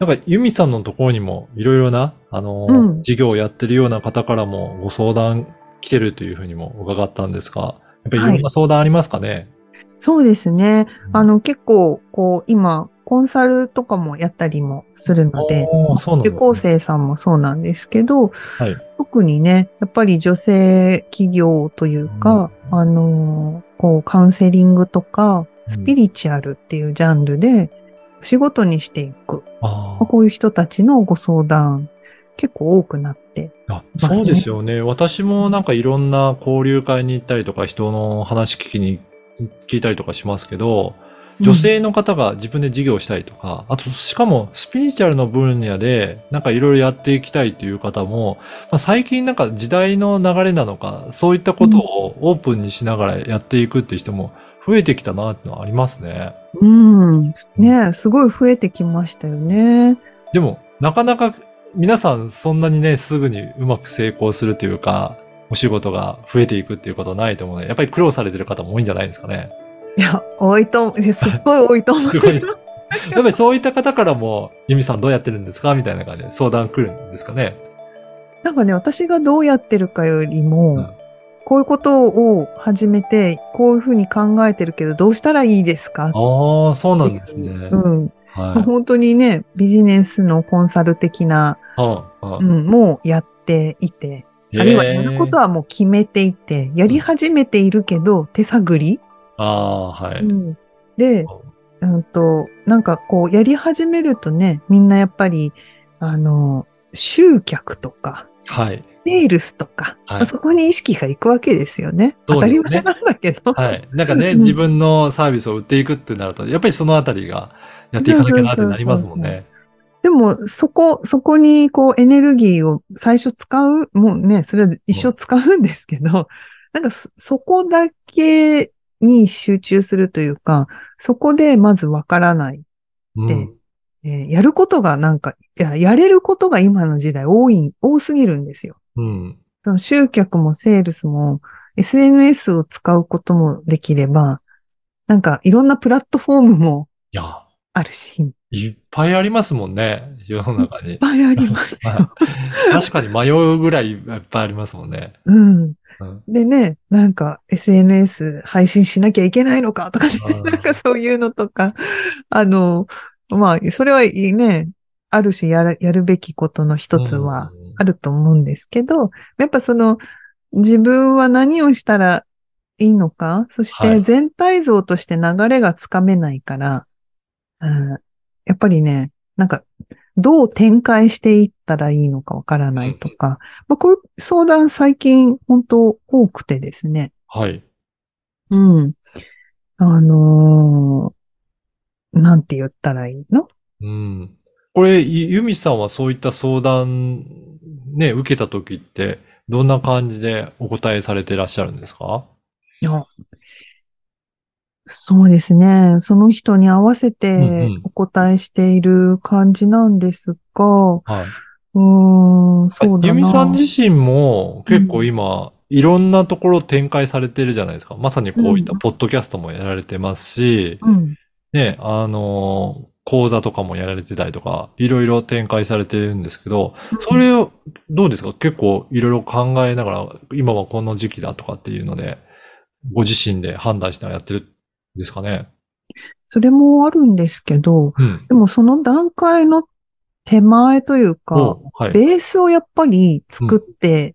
なんか、ゆみさんのところにも、いろいろな、あの、うん。事業をやってるような方からもご相談来てるというふうにも伺ったんですが、やっぱりい。ろんな相談ありますかね、そうですね。うん。あの、結構、こう、今、コンサルとかもやったりもするので、ですね。受講生さんもそうなんですけど、はい。特にね、やっぱり女性企業というか、あのーこう、カウンセリングとか、スピリチュアルっていうジャンルで、仕事にしていく。あまあこういう人たちのご相談、結構多くなって。ーあそうですよね。私もなんかいろんな交流会に行ったりとか、人の話聞きに聞いたりとかしますけど、女性の方が自分で事業したいとか、あと、しかもスピリチュアルの分野で、なんかいろいろやっていきたいという方も、まあ、最近なんか時代の流れなのか、そういったことをオープンにしながらやっていくっていう人も増えてきたなっていうのはありますね。うん。ねすごい増えてきましたよね。でも、なかなか皆さんそんなにね、すぐにうまく成功するというか、お仕事が増えていくっていうことはないと思うので、やっぱり苦労されてる方も多いんじゃないですかね。いや、多いと思う、すっごい多いと思う。やっぱりそういった方からも、ユミさんどうやってるんですか？みたいな感じで相談来るんですかね。なんかね、私がどうやってるかよりも、うんこういうことを始めて、こういうふうに考えてるけど、どうしたらいいですか？ああ、そうなんですね。うん。はい。本当にね、ビジネスのコンサル的な、はあはあうん、もうやっていて、あるいはやることはもう決めていて、やり始めているけど、手探り、ああ、はい。うん、で、うんと、なんかこう、やり始めるとね、みんなやっぱり、あの、集客とか、はい。セールスとか、はいそこに意識がいくわけですよね。当たり前なんだけど。はい。なんかね、うん自分のサービスを売っていくってなると、やっぱりそのあたりがやっていかなきゃなってなりますもんね。でも、そこ、そこにこうエネルギーを最初使う、もうね、それは一生使うんですけど、なんかそそこだけに集中するというか、そこでまずわからない。うん。えーやることがなんか、いや、やれることが今の時代多い、多すぎるんですよ。うん。その集客もセールスも SNS を使うこともできれば、なんかいろんなプラットフォームもいや、あるし、いっいっぱいありますもんね。世の中に。ぱいあります 確かに迷うぐらいいっぱいありますもんね。うん。うんでね、なんか SNS 配信しなきゃいけないのかとかねなんかそういうのとか、あの、まあ、それはいいね、ある種やる、やるべきことの一つはうんあると思うんですけど、やっぱその、自分は何をしたらいいのか、そしはいて全体像として流れがつかめないから、うん、やっぱりね、なんか、どう展開していったらいいのかわからないとか、まあ、こういう相談最近本当多くてですね。はい。うん。あのーなんて言ったらいいの？うん。これ、ゆゆみさんはそういった相談、ね、受けた時って、どんな感じでお答えされていらっしゃるんですか？いや、そうですね。その人に合わせうんてうんお答えしている感じなんですが、はい。うーん、そうだな。ゆみさん自身も結構今、いろんなところ展開されてるじゃないですか。まさにこういったうんポッドキャストもやられてますし、うん。ね、あの、講座とかもやられてたりとか、いろいろ展開されてるんですけど、それを、どうですか？結構いろいろ考えながら、今はこの時期だとかっていうので、ご自身で判断しながらやってるんですかね？それもあるんですけど、うん。でもその段階の手前というか、おはい。ベースをやっぱり作って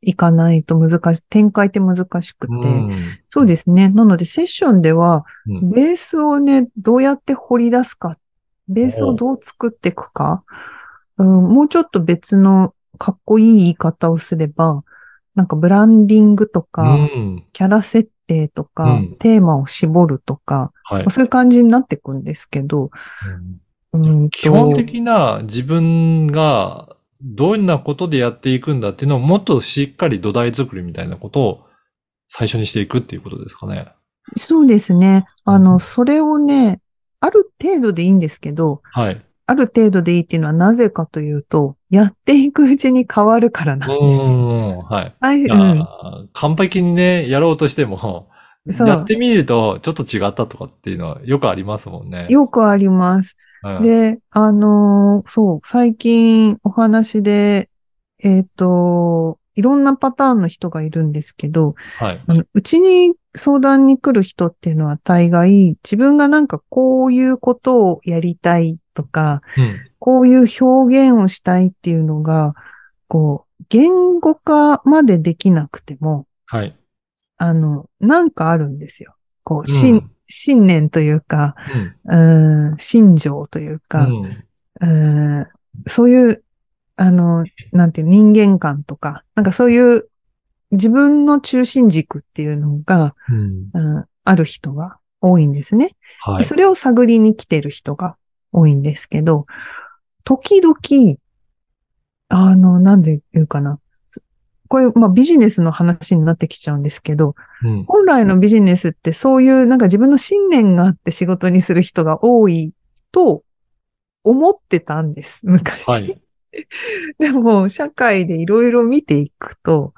いかないと難しい、展開って難しくて、うんそうですね。なのでセッションでは、うんベースをね、どうやって掘り出すか、ベースをどう作っていくか、うん、もうちょっと別のかっこいい言い方をすれば、なんかブランディングとか、うん。キャラ設定とか、うんテーマを絞るとか、はいまあ。そういう感じになっていくんですけど、うん基本的な自分がどんなことでやっていくんだっていうのをもっとしっかり土台作りみたいなことを最初にしていくっていうことですかね。そうですね。あの、それをね、ある程度でいいんですけど、はい。ある程度でいいっていうのはなぜかというと、やっていくうちに変わるからなんうですね。ーん、はい。はい、うん。完璧にね、やろうとしても、やってみるとちょっと違ったとかっていうのはよくありますもんね。よくあります。うんで、あのーそう、最近お話で、えっ、と、いろんなパターンの人がいるんですけど、はい。あのうちに相談に来る人っていうのは大概、自分がなんかこういうことをやりたいとか、うん。こういう表現をしたいっていうのが、こう、言語化までできなくても、はい。あの、なんかあるんですよ。こう、うん信、信念というか、うん。ん、信条というか、うん。んそういう、あの、なんていう、人間観とか、なんかそういう自分の中心軸っていうのが、うん。うん、ある人が多いんですね。はい。でそれを探りに来てる人が多いんですけど、時々、あの、なんで言うかな。これ、まあビジネスの話になってきちゃうんですけど、うん。本来のビジネスってそういうなんか自分の信念があって仕事にする人が多いと思ってたんです、昔。はい。でも、社会でいろいろ見ていくと、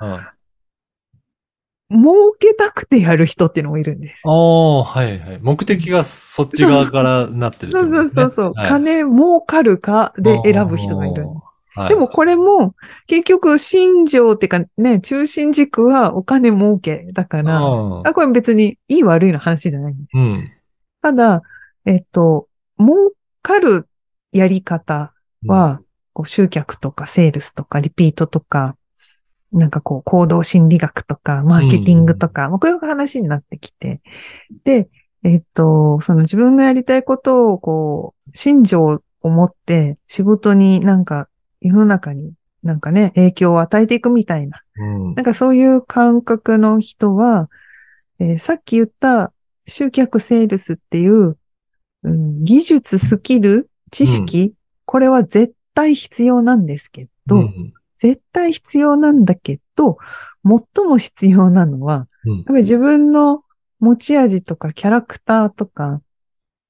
儲けたくてやる人っていうのもいるんです。あ、はいはい。目的がそっち側からなってるってそうそうそうそう、はい金儲かるかで選ぶ人がいる。はい。でもこれも、結局、信条っていうかね、中心軸はお金儲けだから、うんあ、これ別にいい悪いの話じゃないんです。うん。ただ、えっと、儲かるやり方は、こう集客とかセールスとかリピートとか、なんかこう行動心理学とかマーケティングとか、まあこういう話になってきて、で、えっと、その自分のやりたいことをこう、信条を持って仕事になんか世の中になんかね、影響を与えていくみたいな、うん。なんかそういう感覚の人は、えーさっき言った集客セールスっていう、うん技術、スキル、知識、これは絶対必要なんですけど、うん絶対必要なんだけど、最も必要なのは、うんやっぱり自分の持ち味とかキャラクターとか、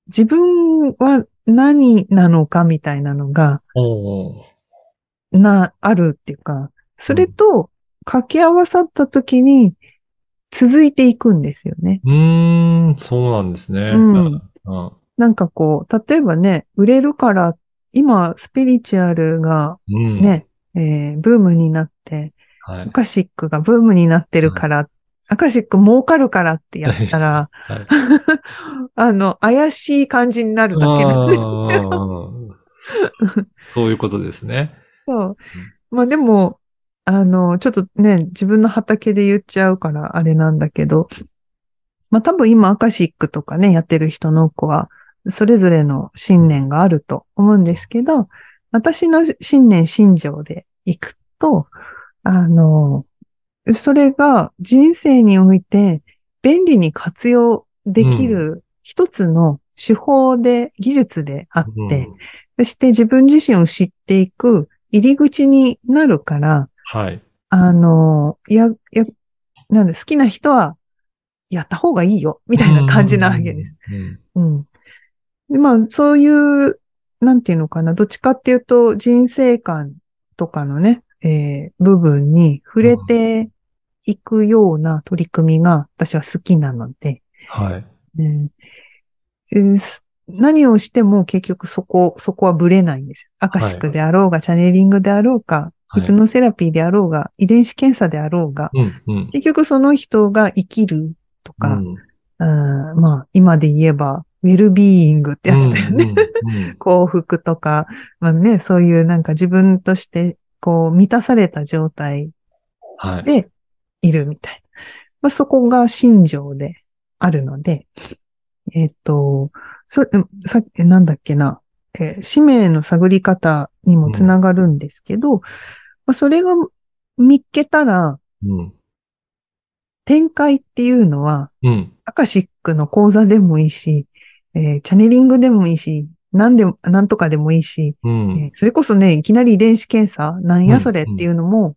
自分は何なのかみたいなのが、な、あるっていうか、それと掛け合わさった時に続いていくんですよね。うーん、そうなんですね。うんうん。なんかこう、例えばね、売れるから、今、スピリチュアルがうん。ね、えーブームになって、はいア。カシックがブームになってるから、アカシック儲かるからってやったら、はい。あの、怪しい感じになるだけなんで。うんうんうんそういうことですね。そう。まあでも、あの、ちょっとね、自分の畑で言っちゃうからあれなんだけど、まあ多分今アカシックとかね、やってる人の子は、それぞれの信念があると思うんですけど、私の信念、信条でいくと、あの、それが人生において便利に活用できる一つの手法で、技術であって、そして自分自身を知っていく入り口になるから、はい。あの、や、や、なんで好きな人はやった方がいいよ、みたいな感じなわけです。うん。うん。でまあ、そういう、なんていうのかな、どっちかっていうと人生観とかのね、えー部分に触れていくような取り組みが私は好きなので、はい。うんえーす何をしても結局そこ、そこはブレないんです。アカシックであろうが、チャネリングであろうか、はいヒプノセラピーであろうが、遺伝子検査であろうが、うん。うん。結局その人が生きるとか、うんうんまあ今で言えば、ウェルビーイングってやつだよね。うんうん 幸福とか、まあね、そういうなんか自分としてこう満たされた状態はい。でいるみたいな。まあ、そこが信条であるので、えっ、と、そ、うんさっき、なんだっけな、えー使命の探り方にもつながるんですけど、まあ、それが見っけたら、うん。展開っていうのは、うん。アカシックの講座でもいいし、えーチャネリングでもいいし、なんでも、なんとかでもいいし、うん。えそれこそね、いきなり遺伝子検査なんやそれっていうのも、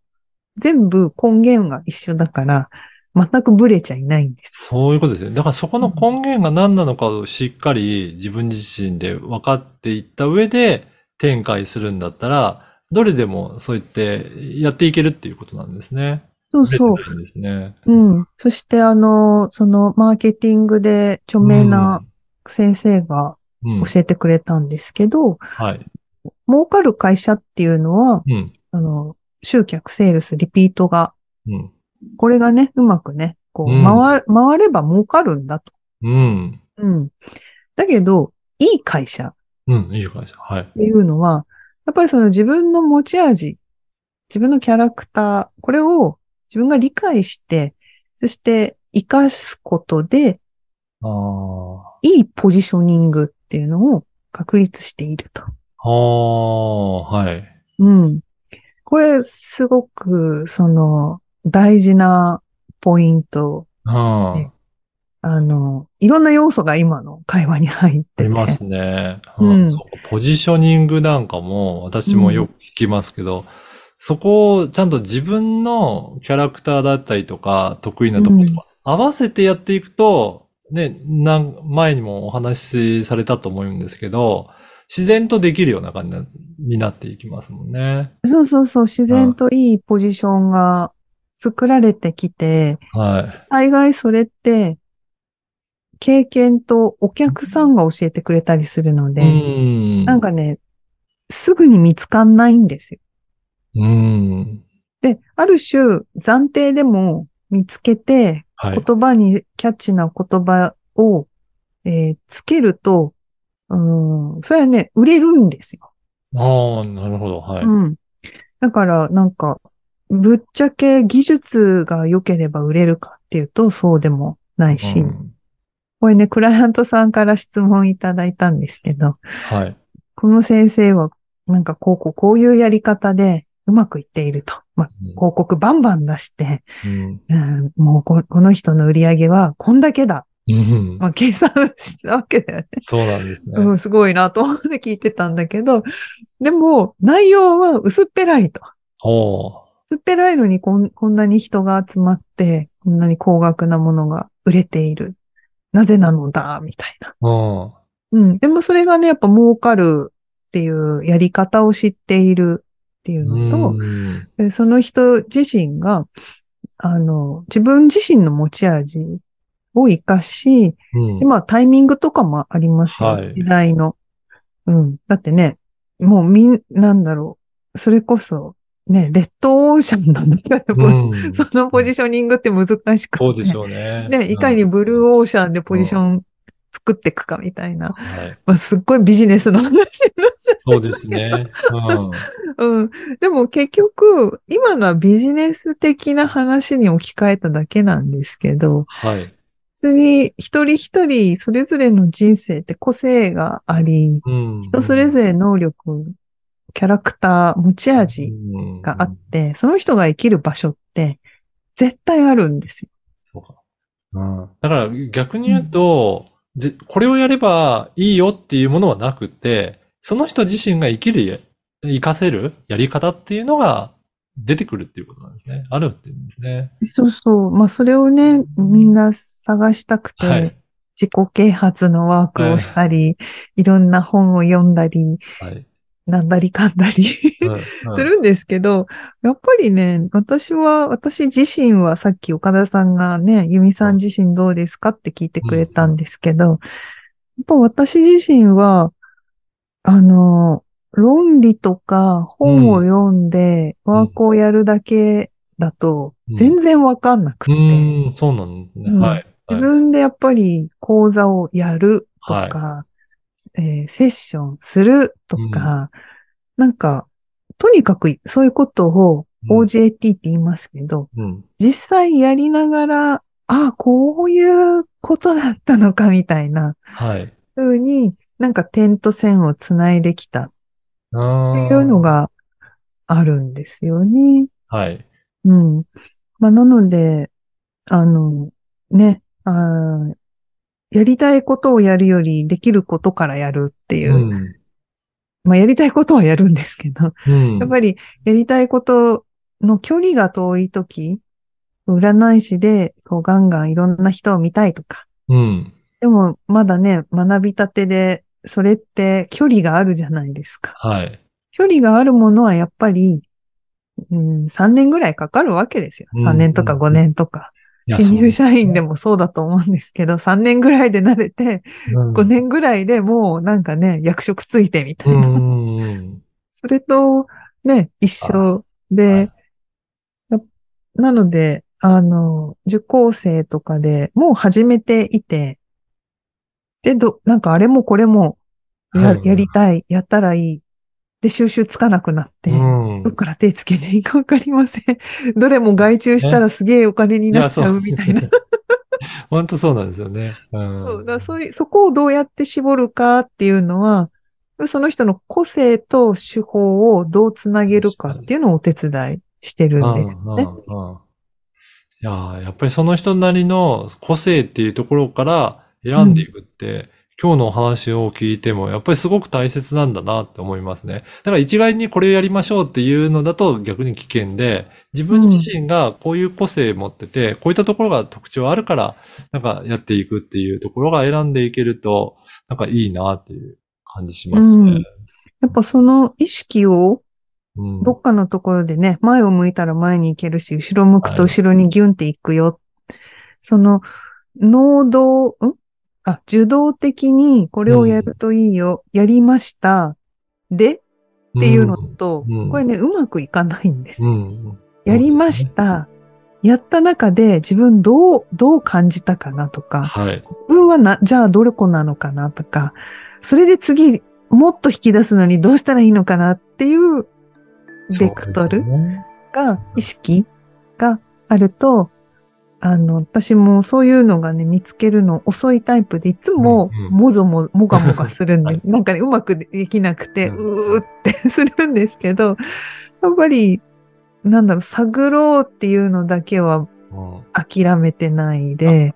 全部根源が一緒だから、全くブレちゃいないんです。そういうことですよね。だからそこの根源が何なのかをしっかり自分自身で分かっていった上で展開するんだったら、どれでもそう言ってやっていけるっていうことなんですね。そうそう。ですね。うん。そして、あの、その、マーケティングで著名な先生がうん、うん教えてくれたんですけど、はい。儲かる会社っていうのは、うん。あの、集客、セールス、リピートが、うん。これがね、うまくね、こう、うん回、回れば儲かるんだと。うん。うん。だけど、いい会社っうん。いいじゃないですか。はい。ていうのは、やっぱりその自分の持ち味、自分のキャラクター、これを自分が理解して、そして活かすことで。いいポジショニングっていうのを確立していると。ああ、はい。うん。これ、すごく、その、大事なポイント。うん。ねあの、いろんな要素が今の会話に入ってて。ありますね。うんそうポジショニングなんかも私もよく聞きますけど、そこをちゃんと自分のキャラクターだったりとか、得意なところ合わせてやっていくと、ね、なん前にもお話しされたと思うんですけど、自然とできるような感じになっていきますもんね。そうそうそう、自然といいポジションが作られてきて、はい。大概それって、経験とお客さんが教えてくれたりするので、うん。なんかね、すぐに見つかんないんですよ。うん。で、ある種、暫定でも見つけて、はい。言葉にキャッチな言葉を、えーつけると、うん、それはね、売れるんですよ。ああ、なるほど。はい。うん。だから、なんか、ぶっちゃけ技術が良ければ売れるかっていうと、そうでもないし、うんこれね、クライアントさんから質問いただいたんですけど、はい。この先生は、なんかこうこう、こういうやり方でうまくいっていると。まあ、広告バンバン出して、うん。うん、もうここの人の売り上げはこんだけだ。うんまあ、計算したわけだよね。そうなんですね。うん、すごいなと思って聞いてたんだけど、でも、内容は薄っぺらいと。薄っぺらいのにこんこんなに人が集まって、こんなに高額なものが売れている。なぜなのだ、みたいな。うん。うん。でもそれがね、やっぱ儲かるっていうやり方を知っているっていうのと、その人自身が、あの、自分自身の持ち味を活かし、うんでまあタイミングとかもありますよ。はい時代の。うん。だってね、もうみん、なんだろう。それこそ、ね、レッドオーシャンなんだけど、うん そのポジショニングって難しくて。そうでしょうね。ね、いかにブルーオーシャンでポジション作っていくかみたいな。はい。まあ、すっごいビジネスの話になっちゃそうですね。うん。う。うん。でも結局、今のはビジネス的な話に置き換えただけなんですけど、はい。普通に一人一人それぞれの人生って個性があり、うん。人それぞれ能力、キャラクター、持ち味があって、その人が生きる場所って絶対あるんですよ。そうか。うん。だから逆に言うと、ぜこれをやればいいよっていうものはなくて、その人自身が生きる、活かせる？やり方っていうのが出てくるっていうことなんですね。あるっていうんですね。そうそう。まあそれをね、みんな探したくて、はい。自己啓発のワークをしたり、いろんな本を読んだり、はい。なんだりかんだりうん するんですけど、やっぱりね、私は、私自身はさっき岡田さんがね、由美さん自身どうですかって聞いてくれたんですけど、やっぱ私自身は、あの、論理とか本を読んでワークをやるだけだとうん全然わかんなくうて、ーん、そうなんですね。うんはい。自はい分でやっぱり講座をやるとか、えーセッションするとか、なんか、とにかくそういうことをうん OJT って言いますけど、うん。実際やりながら、ああ、こういうことだったのかみたいなはい。風に、なんか点と線をつないできたっっていうの。があるんですよね。はい。うん。まあ、なので、あの、ね、あーやりたいことをやるよりできることからやるっていうう。ん。まあやりたいことはやるんですけど、うん。やっぱりやりたいことの距離が遠いとき、占い師でこうガンガンいろんな人を見たいとか、うん。でもまだね、学びたてで、それって距離があるじゃないですか。はい。距離があるものはやっぱり、うん、3年ぐらいかかるわけですよ。うん3年とか5年とか。新入社員でもそうだと思うんですけど、3年ぐらいで慣れて、うん5年ぐらいでもうなんかね、役職ついてみたういな。ん。それと、ね、一緒で、はいやなので、あの、受講生とかでもう始めていて、で、ど、なんかあれもこれもや、はいやりたい、やったらいい。で、収集つかなくなって、うんどっから手つけていいかわかりません。どれも外注したらすげえお金になっちゃうみたいな。本当そうなんですよね。うん。そうだそういう、そこをどうやって絞るかっていうのは、その人の個性と手法をどうつなげるかっていうのをお手伝いしてるんですうんね。いやーやっぱりその人なりの個性っていうところから選んでいくって、今日のお話を聞いても、やっぱりすごく大切なんだなって思いますね。だから一概にこれをやりましょうっていうのだと逆に危険で、自分自身がこういう個性持ってて、こういったところが特徴あるから、なんかやっていくっていうところが選んでいけると、なんかいいなっていう感じしますね。やっぱその意識をうん。どっかのところでね、前を向いたら前に行けるし、後ろ向くと後ろにギュンって行くよ。その、能動、ん？あ、受動的にこれをやるといいよ。やりました。でっていうのと、うんこれね、うまくいかないんです。うん。やりました。やった中で自分どう、どう感じたかなとか、はい。自分はな、じゃあどれこなのかなとか、それで次、もっと引き出すのにどうしたらいいのかなっていうベクトルが、意識があると、あの、私もそういうのがね、見つけるの遅いタイプで、いつもうんうん。もぞも、もがもがするんで、はい。なんかね、うまくできなくて、うん。うーって するんですけど、やっぱり、なんだろう、探ろうっていうのだけはうん。諦めてないで、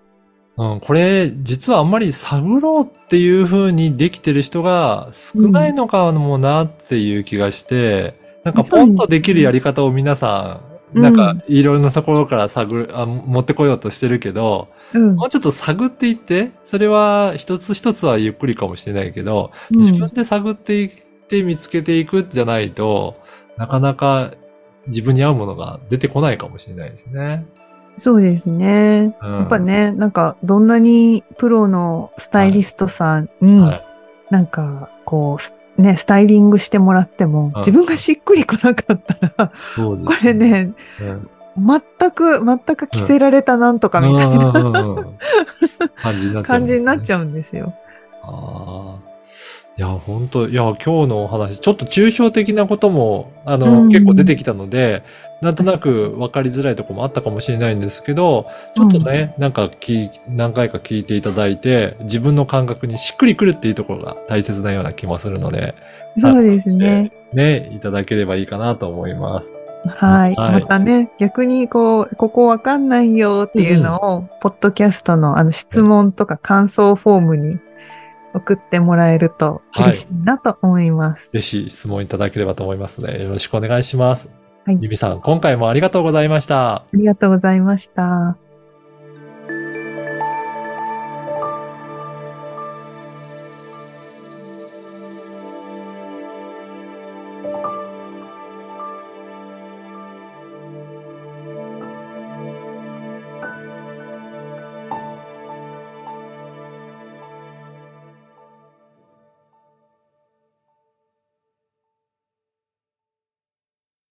うん、これ、実はあんまり探ろうっていう風にできてる人が少ないのかもなっていう気がして、なんかポンとできるやり方を皆さん、うんなんかいろんなところから探る、あ、持ってこようとしてるけど、うん。もうちょっと探っていって、それは一つ一つはゆっくりかもしれないけど、うん自分で探っていって見つけていくじゃないと、なかなか自分に合うものが出てこないかもしれないですね。そうですね。うんやっぱね、なんか、どんなにプロのスタイリストさんに、はいなんか、こうす、ね、スタイリングしてもらっても、うん。自分がしっくりこなかったら、そうですこれ、ね、うん。全く、全く着せられたなんとかみたいな感じになっち。ゃうん。ですよ。ああ。いや、本当いや、今日のお話、ちょっと抽象的なことも、あの、うん結構出てきたので、なんとなく分かりづらいところもあったかもしれないんですけど、ちょっとね、なんか聞い、何回か聞いていただいて、自分の感覚にしっくりくるっていうところが大切なような気もするので、そうですね。ね、いただければいいかなと思います。はい。はいまたね、逆にこう、ここわかんないよっていうのを、ポッドキャストのあの質問とか感想フォームに送ってもらえると嬉しいなと思います。ぜひ質問いただければと思いますので、よろしくお願いします。はいゆみさん、今回もありがとうございました。ありがとうございました。